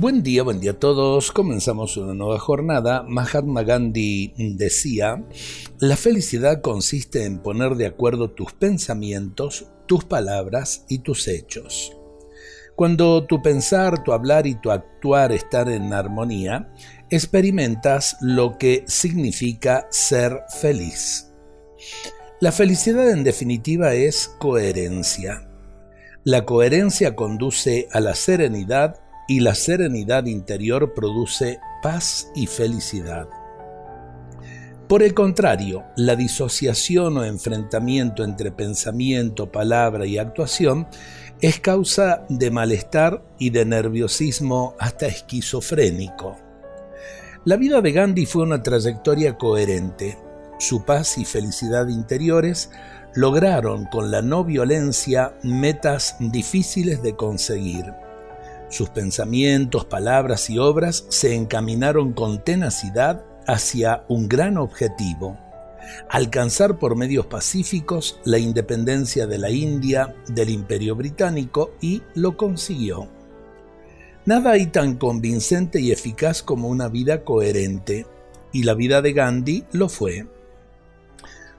Buen día, buen día a todos. Comenzamos una nueva jornada. Mahatma Gandhi decía, la felicidad consiste en poner de acuerdo tus pensamientos, tus palabras y tus hechos. Cuando tu pensar, tu hablar y tu actuar están en armonía, experimentas lo que significa ser feliz. La felicidad en definitiva es coherencia. La coherencia conduce a la serenidad y la serenidad interior produce paz y felicidad. Por el contrario, la disociación o enfrentamiento entre pensamiento, palabra y actuación es causa de malestar y de nerviosismo hasta esquizofrénico. La vida de Gandhi fue una trayectoria coherente. Su paz y felicidad interiores lograron con la no violencia metas difíciles de conseguir. Sus pensamientos, palabras y obras se encaminaron con tenacidad hacia un gran objetivo, alcanzar por medios pacíficos la independencia de la India del Imperio Británico y lo consiguió. Nada hay tan convincente y eficaz como una vida coherente, y la vida de Gandhi lo fue.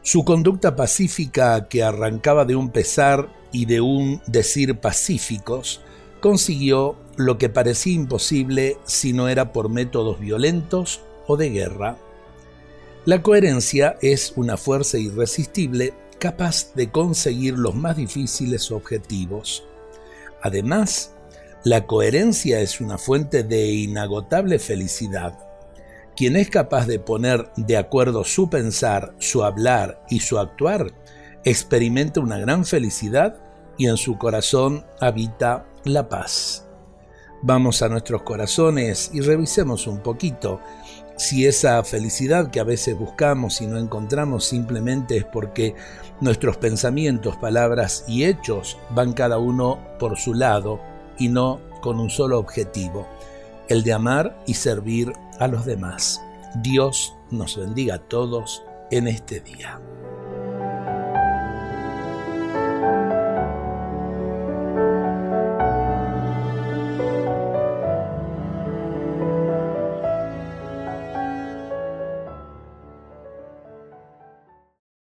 Su conducta pacífica, que arrancaba de un pesar y de un decir pacíficos, consiguió lo que parecía imposible si no era por métodos violentos o de guerra. La coherencia es una fuerza irresistible capaz de conseguir los más difíciles objetivos. Además, la coherencia es una fuente de inagotable felicidad. Quien es capaz de poner de acuerdo su pensar, su hablar y su actuar, experimenta una gran felicidad y en su corazón habita la paz. Vamos a nuestros corazones y revisemos un poquito si esa felicidad que a veces buscamos y no encontramos simplemente es porque nuestros pensamientos, palabras y hechos van cada uno por su lado y no con un solo objetivo, el de amar y servir a los demás. Dios nos bendiga a todos en este día.